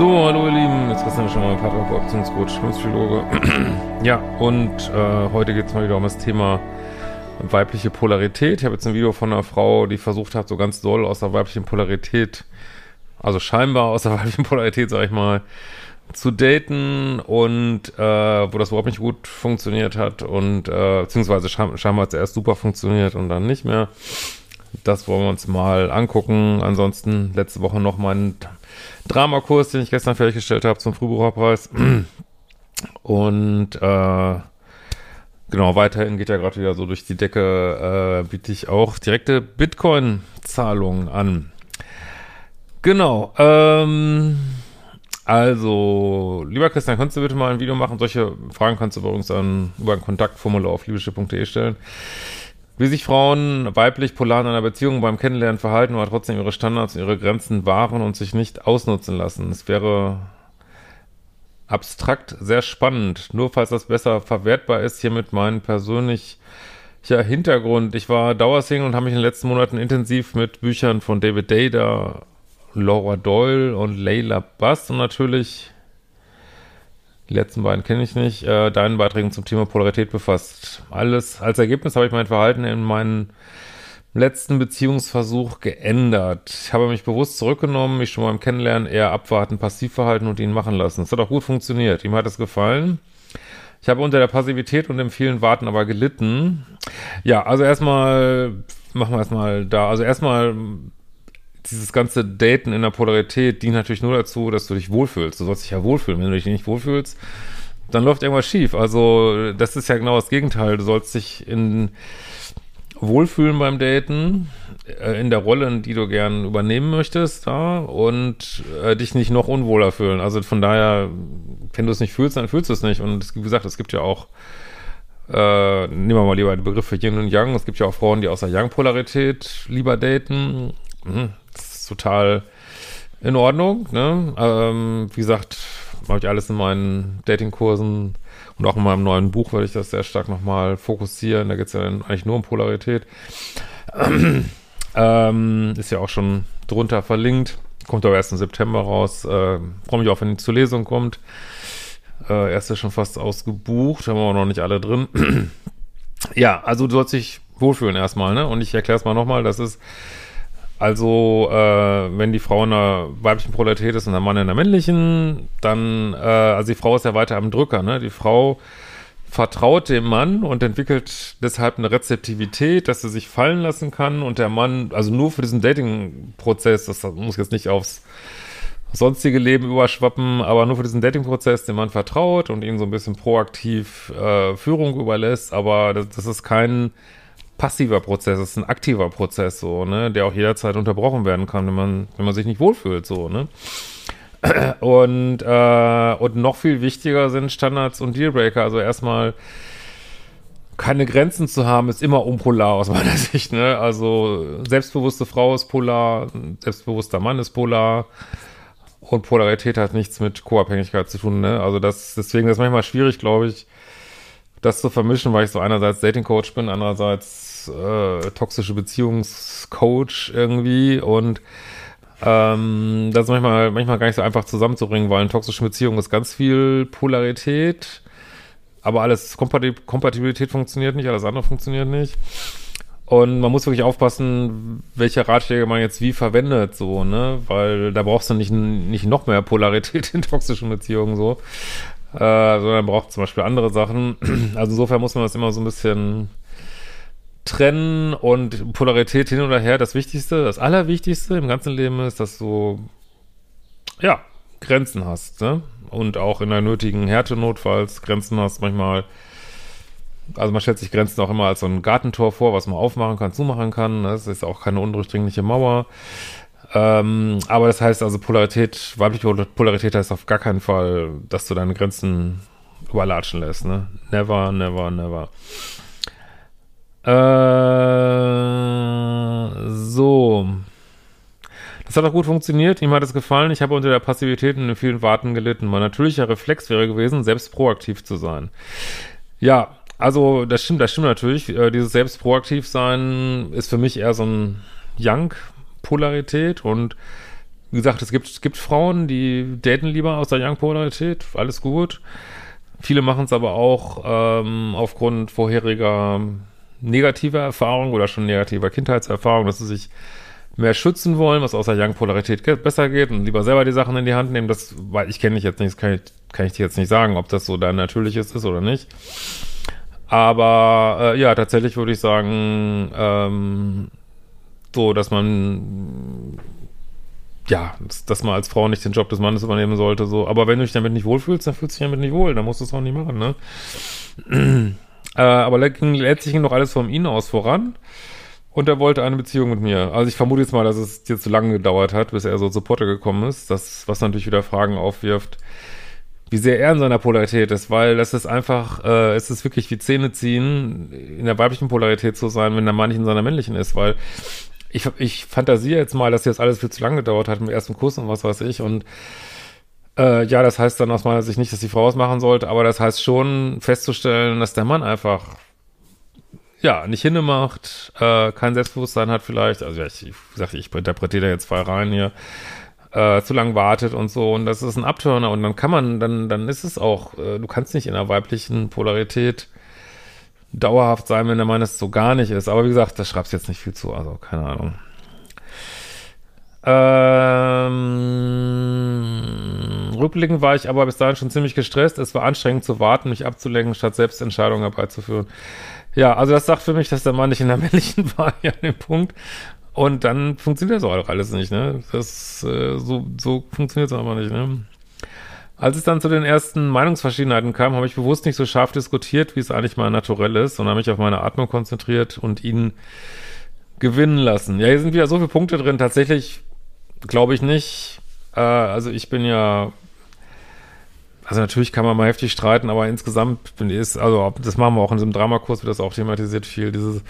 So, hallo ihr Lieben, jetzt Christian schon mal Paartherapeut, Beziehungscoach, Psychologe. ja, und äh, heute geht es mal wieder um das Thema weibliche Polarität. Ich habe jetzt ein Video von einer Frau, die versucht hat, so ganz doll aus der weiblichen Polarität, also scheinbar aus der weiblichen Polarität, sag ich mal, zu daten und äh, wo das überhaupt nicht gut funktioniert hat und äh, beziehungsweise scheinbar hat es erst super funktioniert und dann nicht mehr. Das wollen wir uns mal angucken. Ansonsten letzte Woche noch meinen Dramakurs, den ich gestern fertiggestellt habe zum Frühbucherpreis. Und äh, genau, weiterhin geht ja gerade wieder so durch die Decke, äh, biete ich auch direkte Bitcoin-Zahlungen an. Genau, ähm, also, lieber Christian, kannst du bitte mal ein Video machen? Solche Fragen kannst du übrigens an, über ein Kontaktformular auf liebeschiff.de stellen. Wie sich Frauen weiblich polar in einer Beziehung beim Kennenlernen verhalten, aber trotzdem ihre Standards und ihre Grenzen wahren und sich nicht ausnutzen lassen. Es wäre abstrakt sehr spannend. Nur falls das besser verwertbar ist, hiermit mein persönlicher Hintergrund. Ich war Dauersingle und habe mich in den letzten Monaten intensiv mit Büchern von David Dada, Laura Doyle und Leila Bass und natürlich die letzten beiden kenne ich nicht, äh, deinen Beiträgen zum Thema Polarität befasst. Alles als Ergebnis habe ich mein Verhalten in meinen letzten Beziehungsversuch geändert. Ich habe mich bewusst zurückgenommen, mich schon beim Kennenlernen eher abwarten, passiv verhalten und ihn machen lassen. Es hat auch gut funktioniert. Ihm hat es gefallen. Ich habe unter der Passivität und dem vielen Warten aber gelitten. Ja, also erstmal, machen wir erstmal da. Also erstmal dieses ganze Daten in der Polarität dient natürlich nur dazu, dass du dich wohlfühlst. Du sollst dich ja wohlfühlen. Wenn du dich nicht wohlfühlst, dann läuft irgendwas schief. Also, das ist ja genau das Gegenteil. Du sollst dich in wohlfühlen beim Daten, äh, in der Rolle, die du gern übernehmen möchtest, ja, und äh, dich nicht noch unwohler fühlen. Also von daher, wenn du es nicht fühlst, dann fühlst du es nicht. Und wie gesagt, es gibt ja auch äh, nehmen wir mal lieber den Begriff für Yin und Yang. Es gibt ja auch Frauen, die aus der Yang-Polarität lieber daten. Mhm total in Ordnung. Ne? Ähm, wie gesagt, habe ich alles in meinen Datingkursen und auch in meinem neuen Buch werde ich das sehr stark nochmal fokussieren. Da geht es ja eigentlich nur um Polarität. Ähm, ist ja auch schon drunter verlinkt. Kommt aber erst im September raus. Äh, Freue mich auch, wenn die zur Lesung kommt. Äh, erst ist schon fast ausgebucht, haben wir auch noch nicht alle drin. ja, also du sollst dich wohlfühlen erstmal, ne? Und ich erkläre es mal nochmal, das ist also, äh, wenn die Frau in einer weiblichen Polarität ist und der Mann in einer männlichen, dann, äh, also die Frau ist ja weiter am Drücker, ne? Die Frau vertraut dem Mann und entwickelt deshalb eine Rezeptivität, dass sie sich fallen lassen kann und der Mann, also nur für diesen Dating-Prozess, das muss jetzt nicht aufs sonstige Leben überschwappen, aber nur für diesen Dating-Prozess dem Mann vertraut und ihm so ein bisschen proaktiv äh, Führung überlässt, aber das, das ist kein passiver Prozess, es ist ein aktiver Prozess, so, ne, der auch jederzeit unterbrochen werden kann, wenn man, wenn man sich nicht wohlfühlt, so, ne. Und, äh, und noch viel wichtiger sind Standards und Dealbreaker. Also erstmal keine Grenzen zu haben, ist immer unpolar aus meiner Sicht. Ne? Also selbstbewusste Frau ist polar, selbstbewusster Mann ist polar und Polarität hat nichts mit Co-Abhängigkeit zu tun. Ne? Also das, deswegen ist es manchmal schwierig, glaube ich, das zu vermischen, weil ich so einerseits Dating-Coach bin, andererseits äh, toxische Beziehungscoach irgendwie und ähm, das ist manchmal, manchmal gar nicht so einfach zusammenzubringen, weil in toxischen Beziehungen ist ganz viel Polarität, aber alles Kompatib Kompatibilität funktioniert nicht, alles andere funktioniert nicht. Und man muss wirklich aufpassen, welche Ratschläge man jetzt wie verwendet, so, ne? Weil da brauchst du nicht, nicht noch mehr Polarität in toxischen Beziehungen, so. Äh, sondern braucht zum Beispiel andere Sachen. Also insofern muss man das immer so ein bisschen trennen und Polarität hin oder her das Wichtigste, das Allerwichtigste im ganzen Leben ist, dass du, ja, Grenzen hast, ne? Und auch in der nötigen Härte notfalls Grenzen hast manchmal. Also man stellt sich Grenzen auch immer als so ein Gartentor vor, was man aufmachen kann, zumachen kann. Das ist auch keine undurchdringliche Mauer. Ähm, aber das heißt also Polarität, weibliche Polarität heißt auf gar keinen Fall, dass du deine Grenzen überlatschen lässt, ne? Never, never, never. Äh, so. Das hat auch gut funktioniert. Ihm hat es gefallen. Ich habe unter der Passivität in vielen Warten gelitten. Mein natürlicher Reflex wäre gewesen, selbst proaktiv zu sein. Ja, also das stimmt, das stimmt natürlich. Äh, dieses selbst proaktiv sein ist für mich eher so ein Young-Polarität und wie gesagt, es gibt, es gibt Frauen, die daten lieber aus der Young-Polarität. Alles gut. Viele machen es aber auch ähm, aufgrund vorheriger negativer Erfahrungen oder schon negativer Kindheitserfahrungen, dass sie sich mehr schützen wollen, was aus der Young-Polarität besser geht und lieber selber die Sachen in die Hand nehmen. Das, weil ich kenne dich jetzt nicht, das kann ich, kann ich dir jetzt nicht sagen, ob das so dein natürliches ist oder nicht. Aber äh, ja, tatsächlich würde ich sagen, ähm, so, dass man ja, dass, dass man als Frau nicht den Job des Mannes übernehmen sollte, so. Aber wenn du dich damit nicht wohlfühlst, dann fühlst du dich damit nicht wohl, dann musst du es auch nicht machen, ne? Äh, aber letztlich ging noch alles von ihm aus voran. Und er wollte eine Beziehung mit mir. Also ich vermute jetzt mal, dass es dir zu lange gedauert hat, bis er so zu Potter gekommen ist. Das, was natürlich wieder Fragen aufwirft, wie sehr er in seiner Polarität ist, weil das ist einfach, äh, es ist wirklich wie Zähne ziehen, in der weiblichen Polarität zu sein, wenn der Mann nicht in seiner männlichen ist, weil ich, ich fantasiere jetzt mal, dass jetzt alles viel zu lange gedauert hat mit dem ersten Kuss und was weiß ich und äh, ja, das heißt dann aus meiner Sicht nicht, dass die Frau es machen sollte, aber das heißt schon festzustellen, dass der Mann einfach ja, nicht hingemacht, äh, kein Selbstbewusstsein hat vielleicht, also ich, ich sag, ich interpretiere da jetzt zwei rein hier, äh, zu lang wartet und so. Und das ist ein Abturner. Und dann kann man, dann, dann ist es auch, äh, du kannst nicht in einer weiblichen Polarität dauerhaft sein, wenn der Mann es so gar nicht ist, aber wie gesagt, da schreibst jetzt nicht viel zu, also keine Ahnung. Ähm, rückblickend war ich aber bis dahin schon ziemlich gestresst. Es war anstrengend zu warten, mich abzulenken, statt selbst Entscheidungen herbeizuführen. Ja, also das sagt für mich, dass der Mann nicht in der männlichen war, ja, an dem Punkt. Und dann funktioniert das auch alles nicht, ne? Das, äh, so, so funktioniert es aber nicht, ne? Als es dann zu den ersten Meinungsverschiedenheiten kam, habe ich bewusst nicht so scharf diskutiert, wie es eigentlich mal naturell ist, sondern mich auf meine Atmung konzentriert und ihn gewinnen lassen. Ja, hier sind wieder so viele Punkte drin. Tatsächlich glaube ich nicht. Äh, also ich bin ja also natürlich kann man mal heftig streiten, aber insgesamt ich, also das machen wir auch in diesem Dramakurs, wird das auch thematisiert viel, dieses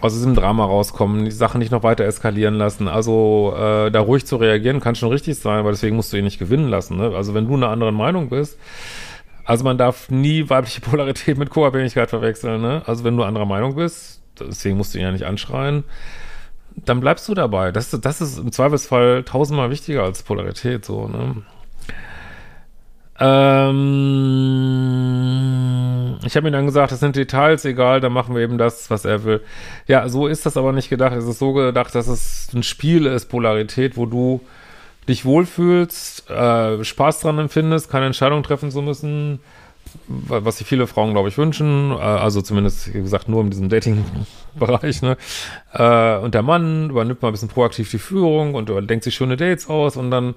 aus diesem Drama rauskommen, die Sachen nicht noch weiter eskalieren lassen. Also äh, da ruhig zu reagieren kann schon richtig sein, aber deswegen musst du ihn nicht gewinnen lassen. Ne? Also wenn du eine andere Meinung bist, also man darf nie weibliche Polarität mit Co-Abhängigkeit verwechseln. Ne? Also wenn du anderer Meinung bist, deswegen musst du ihn ja nicht anschreien, dann bleibst du dabei. Das, das ist im Zweifelsfall tausendmal wichtiger als Polarität. So, ne? Ähm, ich habe ihm dann gesagt, das sind Details, egal, dann machen wir eben das, was er will. Ja, so ist das aber nicht gedacht. Es ist so gedacht, dass es ein Spiel ist, Polarität, wo du dich wohlfühlst, äh, Spaß dran empfindest, keine Entscheidung treffen zu müssen, was sich viele Frauen, glaube ich, wünschen. Äh, also zumindest, wie gesagt, nur in diesem Dating-Bereich. Ne? Äh, und der Mann übernimmt mal ein bisschen proaktiv die Führung und denkt sich schöne Dates aus und dann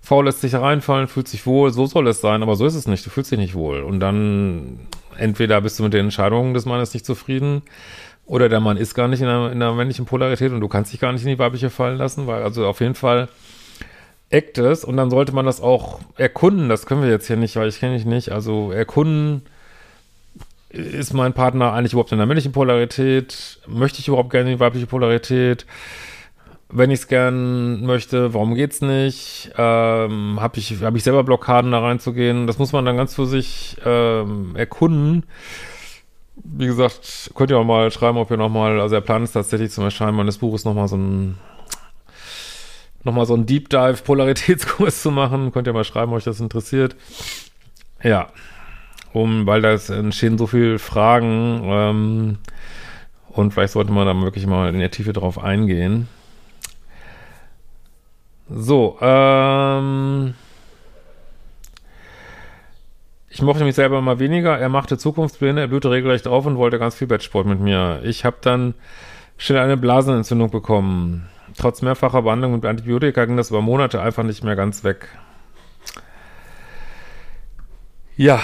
faul lässt sich reinfallen, fühlt sich wohl. So soll es sein, aber so ist es nicht. Du fühlst dich nicht wohl. Und dann entweder bist du mit den Entscheidungen des Mannes nicht zufrieden oder der Mann ist gar nicht in einer, in einer männlichen Polarität und du kannst dich gar nicht in die weibliche fallen lassen, weil also auf jeden Fall Actes und dann sollte man das auch erkunden. Das können wir jetzt hier nicht, weil ich kenne dich nicht. Also erkunden, ist mein Partner eigentlich überhaupt in der männlichen Polarität? Möchte ich überhaupt gerne die weibliche Polarität? Wenn ich es gern möchte, warum geht's nicht? Ähm, Habe ich, hab ich selber Blockaden da reinzugehen? Das muss man dann ganz für sich ähm, erkunden. Wie gesagt, könnt ihr auch mal schreiben, ob ihr nochmal, also der Plan ist tatsächlich zum Erscheinen meines Buches nochmal so ein nochmal so einen Deep Dive Polaritätskurs zu machen. Könnt ihr mal schreiben, euch das interessiert. Ja, um, weil da entstehen so viele Fragen ähm, und vielleicht sollte man da wirklich mal in der Tiefe drauf eingehen. So, ähm, ich mochte mich selber mal weniger. Er machte Zukunftspläne, er blühte regelrecht auf und wollte ganz viel Bettsport mit mir. Ich habe dann schnell eine Blasenentzündung bekommen. Trotz mehrfacher Behandlung mit Antibiotika ging das über Monate einfach nicht mehr ganz weg. Ja,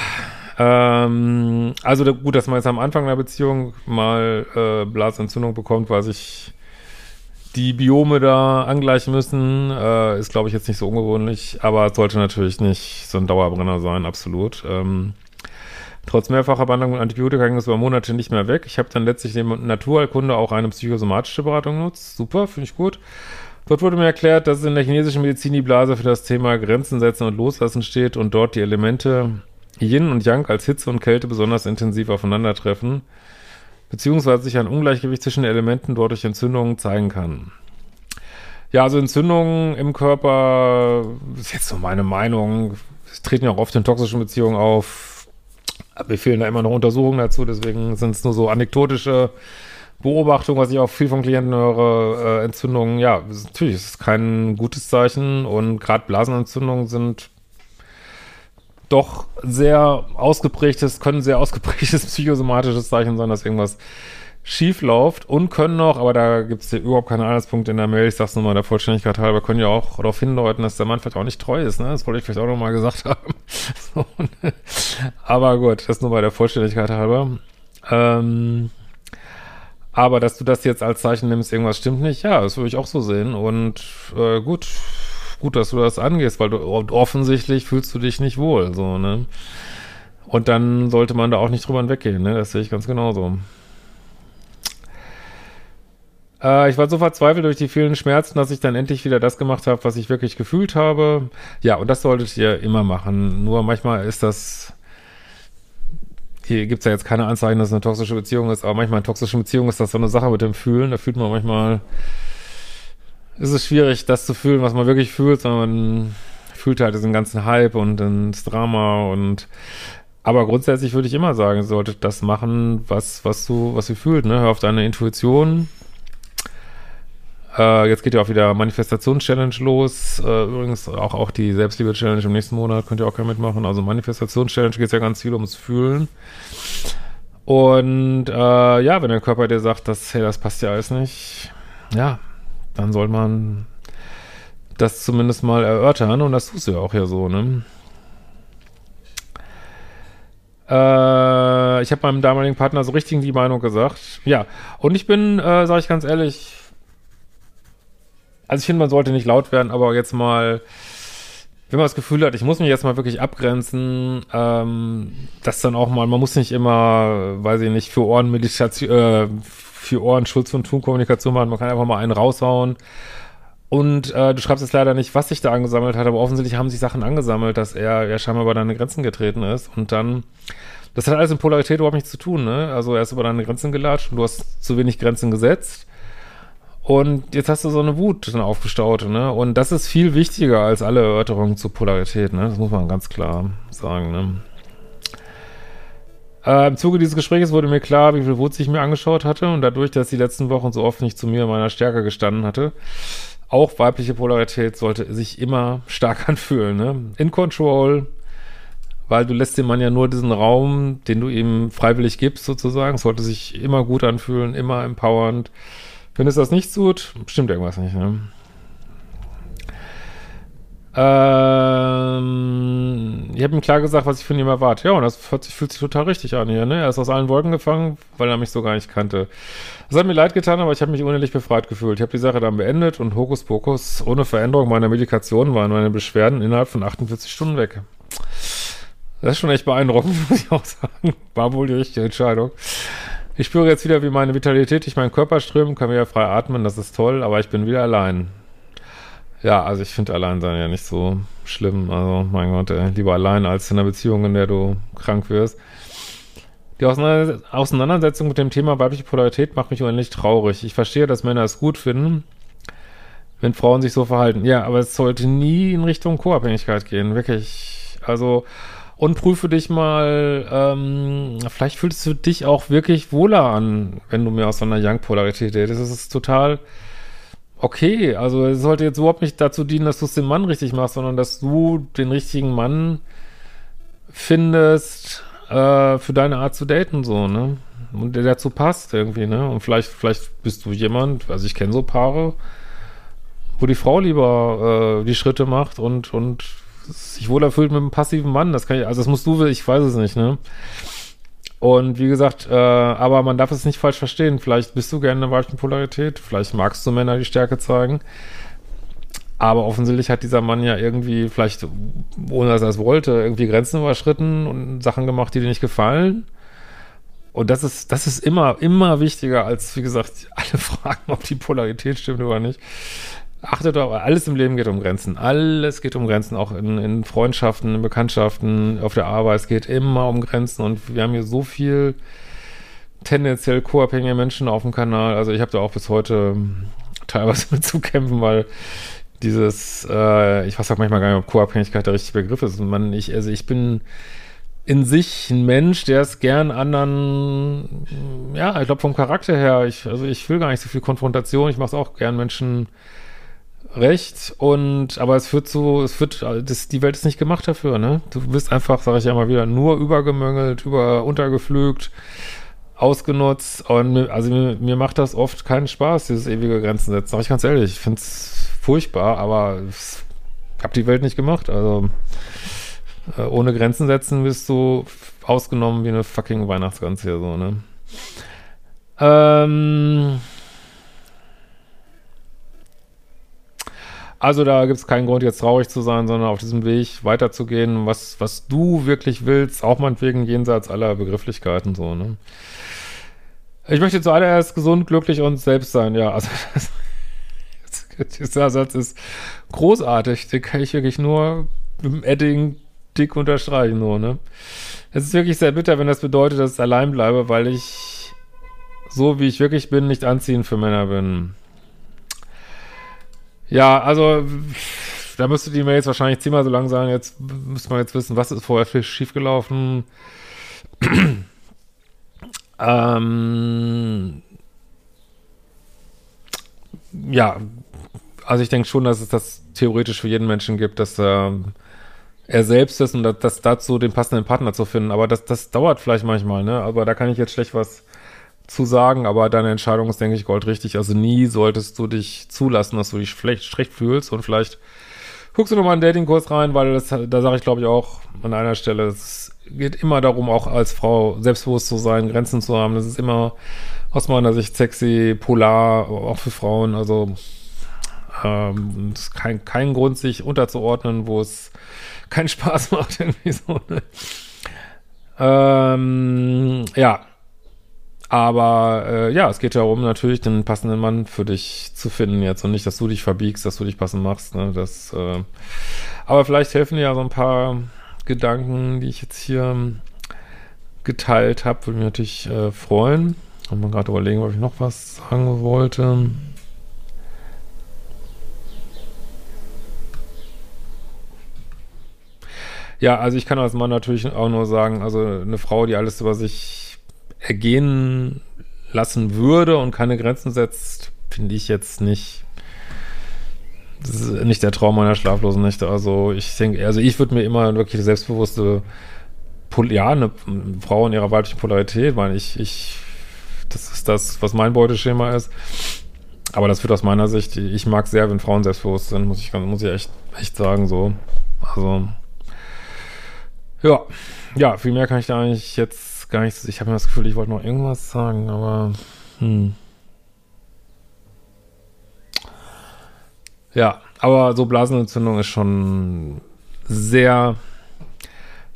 ähm, also da, gut, dass man jetzt am Anfang einer Beziehung mal äh, Blasentzündung bekommt, weil sich die Biome da angleichen müssen, äh, ist glaube ich jetzt nicht so ungewöhnlich, aber sollte natürlich nicht so ein Dauerbrenner sein, absolut. Ähm, trotz mehrfacher Behandlung mit Antibiotika ging es über Monate nicht mehr weg. Ich habe dann letztlich neben Naturheilkunde auch eine psychosomatische Beratung genutzt. Super, finde ich gut. Dort wurde mir erklärt, dass in der chinesischen Medizin die Blase für das Thema Grenzen setzen und loslassen steht und dort die Elemente Yin und Yang als Hitze und Kälte besonders intensiv aufeinandertreffen beziehungsweise sich ein Ungleichgewicht zwischen den Elementen dort durch Entzündungen zeigen kann. Ja, also Entzündungen im Körper, ist jetzt so meine Meinung, treten ja auch oft in toxischen Beziehungen auf. Mir fehlen da immer noch Untersuchungen dazu, deswegen sind es nur so anekdotische Beobachtungen, was ich auch viel von Klienten höre. Äh, Entzündungen, ja, natürlich ist es kein gutes Zeichen und gerade Blasenentzündungen sind doch sehr ausgeprägtes, können sehr ausgeprägtes psychosomatisches Zeichen sein, dass irgendwas schief läuft und können noch, aber da gibt es ja überhaupt keine Anhaltspunkte in der Mail, ich sag's nur mal der Vollständigkeit halber, können ja auch darauf hindeuten, dass der Mann vielleicht auch nicht treu ist, ne? Das wollte ich vielleicht auch noch mal gesagt haben. so, ne? Aber gut, das nur bei der Vollständigkeit halber. Ähm, aber dass du das jetzt als Zeichen nimmst, irgendwas stimmt nicht, ja, das würde ich auch so sehen. Und äh, gut, gut, dass du das angehst, weil du offensichtlich fühlst du dich nicht wohl, so, ne? Und dann sollte man da auch nicht drüber weggehen, ne? Das sehe ich ganz genauso. Äh, ich war so verzweifelt durch die vielen Schmerzen, dass ich dann endlich wieder das gemacht habe, was ich wirklich gefühlt habe. Ja, und das solltet ihr immer machen. Nur manchmal ist das hier gibt es ja jetzt keine Anzeichen, dass es eine toxische Beziehung ist, aber manchmal eine toxische Beziehung ist das so eine Sache mit dem Fühlen. Da fühlt man manchmal ist es schwierig, das zu fühlen, was man wirklich fühlt, sondern man fühlt halt diesen ganzen Hype und das Drama und aber grundsätzlich würde ich immer sagen, ihr solltet das machen, was, was du, was du fühlt, ne? Hör auf deine Intuition. Äh, jetzt geht ja auch wieder Manifestations-Challenge los. Äh, übrigens auch, auch die Selbstliebe-Challenge im nächsten Monat könnt ihr auch gerne mitmachen. Also Manifestations-Challenge geht ja ganz viel ums Fühlen. Und äh, ja, wenn der Körper dir sagt, dass, hey, das passt ja alles nicht, ja, dann soll man das zumindest mal erörtern und das tust du ja auch ja so, ne? Äh, ich habe meinem damaligen Partner so richtig die Meinung gesagt. Ja, und ich bin, äh, sage ich ganz ehrlich, also ich finde, man sollte nicht laut werden, aber jetzt mal, wenn man das Gefühl hat, ich muss mich jetzt mal wirklich abgrenzen, ähm, das dann auch mal, man muss nicht immer, weiß ich nicht, für Ohrenmeditation, äh, für Ohren Schutz und Tun-Kommunikation machen. Man kann einfach mal einen raushauen. Und äh, du schreibst jetzt leider nicht, was sich da angesammelt hat, aber offensichtlich haben sich Sachen angesammelt, dass er ja scheinbar über deine Grenzen getreten ist. Und dann, das hat alles mit Polarität überhaupt nichts zu tun, ne? Also er ist über deine Grenzen gelatscht und du hast zu wenig Grenzen gesetzt. Und jetzt hast du so eine Wut dann aufgestaut, ne? Und das ist viel wichtiger als alle Erörterungen zur Polarität, ne? Das muss man ganz klar sagen, ne? Äh, Im Zuge dieses Gesprächs wurde mir klar, wie viel Wut ich mir angeschaut hatte und dadurch, dass die letzten Wochen so oft nicht zu mir meiner Stärke gestanden hatte, auch weibliche Polarität sollte sich immer stark anfühlen. Ne? In Control, weil du lässt dem Mann ja nur diesen Raum, den du ihm freiwillig gibst, sozusagen. sollte sich immer gut anfühlen, immer empowernd. Wenn es das nicht tut, stimmt irgendwas nicht. Ne? Ähm, ich habe ihm klar gesagt, was ich von ihm erwarte. Ja, und das fühlt sich, fühlt sich total richtig an hier. Ne? Er ist aus allen Wolken gefangen, weil er mich so gar nicht kannte. Es hat mir leid getan, aber ich habe mich unendlich befreit gefühlt. Ich habe die Sache dann beendet und Hokuspokus, ohne Veränderung meiner Medikation waren meine Beschwerden innerhalb von 48 Stunden weg. Das ist schon echt beeindruckend, muss ich auch sagen. War wohl die richtige Entscheidung. Ich spüre jetzt wieder, wie meine Vitalität durch meinen Körper strömt, kann wieder frei atmen, das ist toll, aber ich bin wieder allein. Ja, also ich finde Alleinsein ja nicht so schlimm. Also, mein Gott, ey, lieber allein als in einer Beziehung, in der du krank wirst. Die Auseinandersetzung mit dem Thema weibliche Polarität macht mich unendlich traurig. Ich verstehe, dass Männer es gut finden, wenn Frauen sich so verhalten. Ja, aber es sollte nie in Richtung Co-Abhängigkeit gehen. Wirklich. Also, und prüfe dich mal, ähm, vielleicht fühlst du dich auch wirklich wohler an, wenn du mehr aus so einer Young-Polarität redest. Das ist total okay. Also es sollte jetzt überhaupt nicht dazu dienen, dass du es dem Mann richtig machst, sondern dass du den richtigen Mann findest äh, für deine Art zu daten, so, ne? Und der dazu passt irgendwie, ne? Und vielleicht, vielleicht bist du jemand, also ich kenne so Paare, wo die Frau lieber äh, die Schritte macht und, und sich wohler fühlt mit einem passiven Mann. Das kann ich, also das musst du, ich weiß es nicht, ne? Und wie gesagt, äh, aber man darf es nicht falsch verstehen. Vielleicht bist du gerne eine weibliche Polarität, vielleicht magst du Männer, die Stärke zeigen. Aber offensichtlich hat dieser Mann ja irgendwie, vielleicht ohne dass er es wollte, irgendwie Grenzen überschritten und Sachen gemacht, die dir nicht gefallen. Und das ist, das ist immer, immer wichtiger als, wie gesagt, alle Fragen, ob die Polarität stimmt oder nicht. Achtet auf, alles im Leben geht um Grenzen. Alles geht um Grenzen, auch in, in Freundschaften, in Bekanntschaften, auf der Arbeit. Es geht immer um Grenzen und wir haben hier so viel tendenziell co-abhängige Menschen auf dem Kanal. Also ich habe da auch bis heute teilweise mit zu kämpfen, weil dieses, äh, ich weiß auch manchmal gar nicht, ob Co-Abhängigkeit der richtige Begriff ist. Und man, ich, also ich bin in sich ein Mensch, der es gern anderen, ja, ich glaube vom Charakter her, ich, also ich will gar nicht so viel Konfrontation, ich mache es auch gern Menschen recht und aber es führt zu, es wird, das, die Welt ist nicht gemacht dafür, ne? Du bist einfach, sage ich ja mal wieder, nur übergemöngelt, über untergeflügt, ausgenutzt und also mir, mir macht das oft keinen Spaß, dieses ewige Grenzen setzen. Sag ich ganz ehrlich, ich finde es furchtbar, aber ich habe die Welt nicht gemacht, also äh, ohne Grenzen setzen bist du ausgenommen wie eine fucking Weihnachtsgans hier so, ne? Ähm Also da gibt es keinen Grund, jetzt traurig zu sein, sondern auf diesem Weg weiterzugehen, was, was du wirklich willst, auch meinetwegen jenseits aller Begrifflichkeiten so, ne? Ich möchte zuallererst gesund, glücklich und selbst sein, ja. Also das, dieser Satz ist großartig. Den kann ich wirklich nur mit dem Edding dick unterstreichen, so, ne? Es ist wirklich sehr bitter, wenn das bedeutet, dass ich allein bleibe, weil ich so wie ich wirklich bin, nicht anziehend für Männer bin. Ja, also da müsste die mir jetzt wahrscheinlich zehnmal so lang sagen, jetzt müsste man jetzt wissen, was ist vorher schiefgelaufen. ähm, ja, also ich denke schon, dass es das theoretisch für jeden Menschen gibt, dass äh, er selbst ist und dass dazu den passenden Partner zu finden. Aber das, das dauert vielleicht manchmal, ne? Aber da kann ich jetzt schlecht was zu sagen, aber deine Entscheidung ist, denke ich, goldrichtig. Also nie solltest du dich zulassen, dass du dich schlecht, schlecht fühlst und vielleicht guckst du nochmal einen Datingkurs rein, weil das, da sage ich, glaube ich, auch an einer Stelle, es geht immer darum, auch als Frau selbstbewusst zu sein, Grenzen zu haben. Das ist immer aus meiner Sicht sexy, polar, auch für Frauen. Also ähm, ist kein, kein Grund, sich unterzuordnen, wo es keinen Spaß macht, irgendwie so. Ne? Ähm, ja, aber äh, ja, es geht darum, natürlich den passenden Mann für dich zu finden jetzt und nicht, dass du dich verbiegst, dass du dich passend machst. Ne? Das, äh, aber vielleicht helfen dir ja so ein paar Gedanken, die ich jetzt hier geteilt habe. Würde mich natürlich äh, freuen. Und mal gerade überlegen, ob ich noch was sagen wollte. Ja, also ich kann als Mann natürlich auch nur sagen, also eine Frau, die alles über sich ergehen lassen würde und keine Grenzen setzt, finde ich jetzt nicht das ist nicht der Traum meiner schlaflosen Nächte. Also ich denke, also ich würde mir immer wirklich selbstbewusste, ja, eine Frau in ihrer weiblichen Polarität, weil ich, ich, das ist das, was mein Beuteschema ist. Aber das wird aus meiner Sicht, ich mag sehr, wenn Frauen selbstbewusst sind, muss ich, muss ich echt, echt sagen, so. Also, ja, ja, viel mehr kann ich da eigentlich jetzt gar nichts. Ich habe mir das Gefühl, ich wollte noch irgendwas sagen, aber hm. Ja, aber so Blasenentzündung ist schon sehr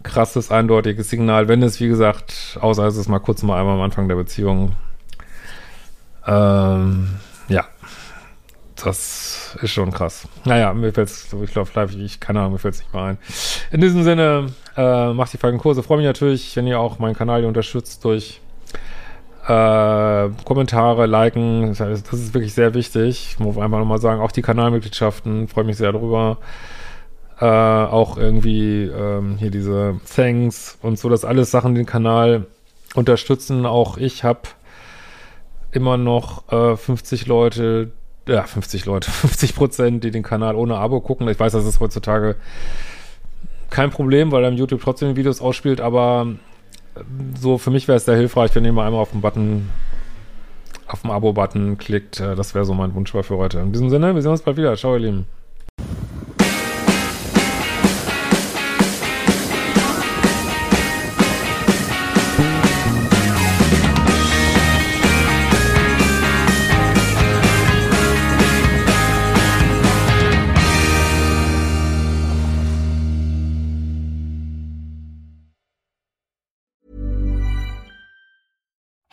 krasses, eindeutiges Signal, wenn es, wie gesagt, außer es ist mal kurz mal einmal am Anfang der Beziehung. Ähm, das ist schon krass. Naja, mir fällt es, ich glaube, ich keine Ahnung, mir fällt es nicht mal ein. In diesem Sinne, äh, macht die folgenden Kurse. Freue mich natürlich, wenn ihr auch meinen Kanal hier unterstützt durch äh, Kommentare, Liken. Das ist wirklich sehr wichtig. Ich muss einfach nochmal sagen, auch die Kanalmitgliedschaften, freue mich sehr darüber. Äh, auch irgendwie ähm, hier diese Thanks und so, das alles Sachen, den Kanal unterstützen. Auch ich habe immer noch äh, 50 Leute, ja, 50 Leute, 50 Prozent, die den Kanal ohne Abo gucken. Ich weiß, das ist heutzutage kein Problem, weil dann YouTube trotzdem Videos ausspielt, aber so für mich wäre es sehr hilfreich, wenn ihr mal einmal auf den Button, auf den Abo-Button klickt. Äh, das wäre so mein Wunsch für heute. In diesem Sinne, wir sehen uns bald wieder. Ciao, ihr Lieben.